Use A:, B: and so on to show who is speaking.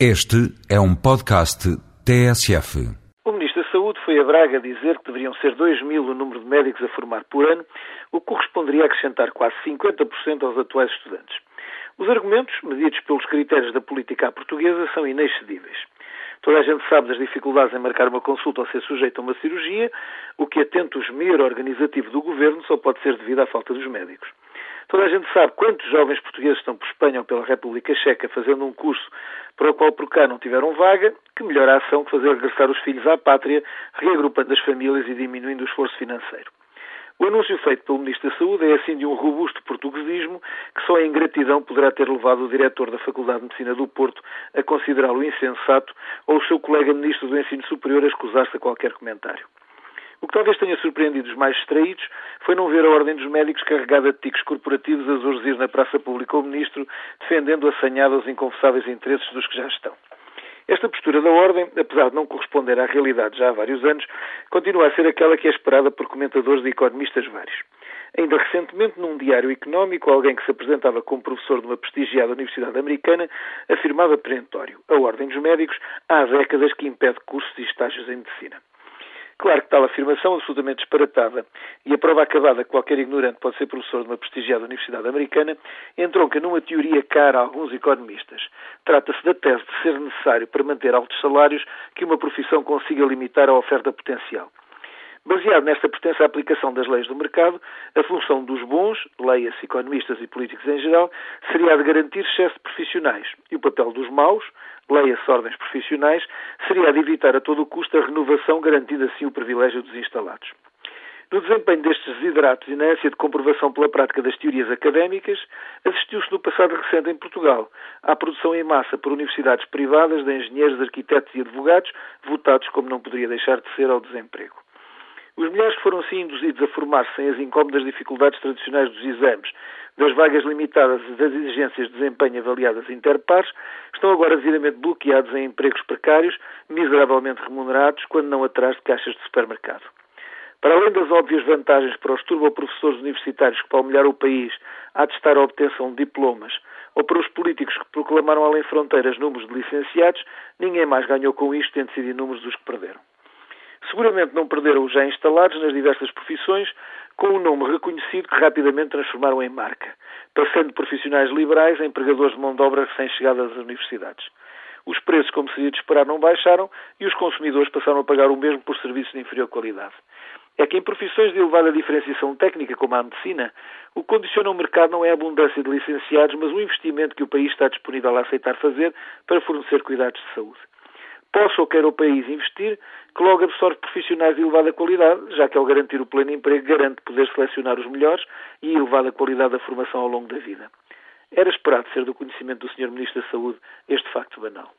A: Este é um podcast TSF.
B: O Ministro da Saúde foi a Braga dizer que deveriam ser 2 mil o número de médicos a formar por ano, o que corresponderia a acrescentar quase 50% aos atuais estudantes. Os argumentos, medidos pelos critérios da política portuguesa, são inexcedíveis. Toda a gente sabe das dificuldades em marcar uma consulta ou ser sujeito a uma cirurgia, o que, atento o esmero organizativo do governo, só pode ser devido à falta dos médicos. Toda a gente sabe quantos jovens portugueses estão por Espanha ou pela República Checa fazendo um curso para o qual por cá não tiveram vaga, que melhor ação que fazer regressar os filhos à pátria, reagrupando as famílias e diminuindo o esforço financeiro. O anúncio feito pelo Ministro da Saúde é assim de um robusto portuguesismo que só a ingratidão poderá ter levado o diretor da Faculdade de Medicina do Porto a considerá-lo insensato ou o seu colega Ministro do Ensino Superior a escusar-se a qualquer comentário. O que talvez tenha surpreendido os mais distraídos foi não ver a Ordem dos Médicos carregada de ticos corporativos a zurzir na praça pública o Ministro, defendendo assanhado os inconfessáveis interesses dos que já estão. Esta postura da Ordem, apesar de não corresponder à realidade já há vários anos, continua a ser aquela que é esperada por comentadores e economistas vários. Ainda recentemente, num diário económico, alguém que se apresentava como professor de uma prestigiada universidade americana afirmava perentório: a Ordem dos Médicos há décadas que impede cursos e estágios em medicina. Claro que tal afirmação absolutamente disparatada e a prova acabada que qualquer ignorante pode ser professor de uma prestigiada universidade americana entronca numa teoria cara a alguns economistas. Trata-se da tese de ser necessário para manter altos salários que uma profissão consiga limitar a oferta potencial. Baseado nesta pretensa aplicação das leis do mercado, a função dos bons, leia-se economistas e políticos em geral, seria a de garantir excesso de profissionais e o papel dos maus, leia-se ordens profissionais, seria a de evitar a todo custo a renovação, garantindo assim o privilégio dos instalados. No desempenho destes desideratos e na ânsia de comprovação pela prática das teorias académicas, assistiu-se no passado recente em Portugal à produção em massa por universidades privadas de engenheiros, arquitetos e advogados, votados, como não poderia deixar de ser, ao desemprego. Os milhares que foram assim induzidos a formar-se sem as incómodas dificuldades tradicionais dos exames, das vagas limitadas e das exigências de desempenho avaliadas interpares, estão agora devidamente bloqueados em empregos precários, miseravelmente remunerados, quando não atrás de caixas de supermercado. Para além das óbvias vantagens para os turbo-professores universitários que, para humilhar o país, há de estar a obtenção de diplomas, ou para os políticos que proclamaram além fronteiras números de licenciados, ninguém mais ganhou com isto, tendo sido números dos que perderam. Seguramente não perderam os já instalados nas diversas profissões, com um nome reconhecido que rapidamente transformaram em marca, passando de profissionais liberais a empregadores de mão de obra recém-chegadas às universidades. Os preços, como seria de esperar, não baixaram e os consumidores passaram a pagar o mesmo por serviços de inferior qualidade. É que em profissões de elevada diferenciação técnica, como a medicina, o que condiciona o mercado não é a abundância de licenciados, mas o investimento que o país está disponível a aceitar fazer para fornecer cuidados de saúde possa ou queira o país investir, que logo absorve profissionais de elevada qualidade, já que ao garantir o pleno emprego garante poder selecionar os melhores e elevada qualidade da formação ao longo da vida. Era esperado ser do conhecimento do Sr. Ministro da Saúde este facto banal.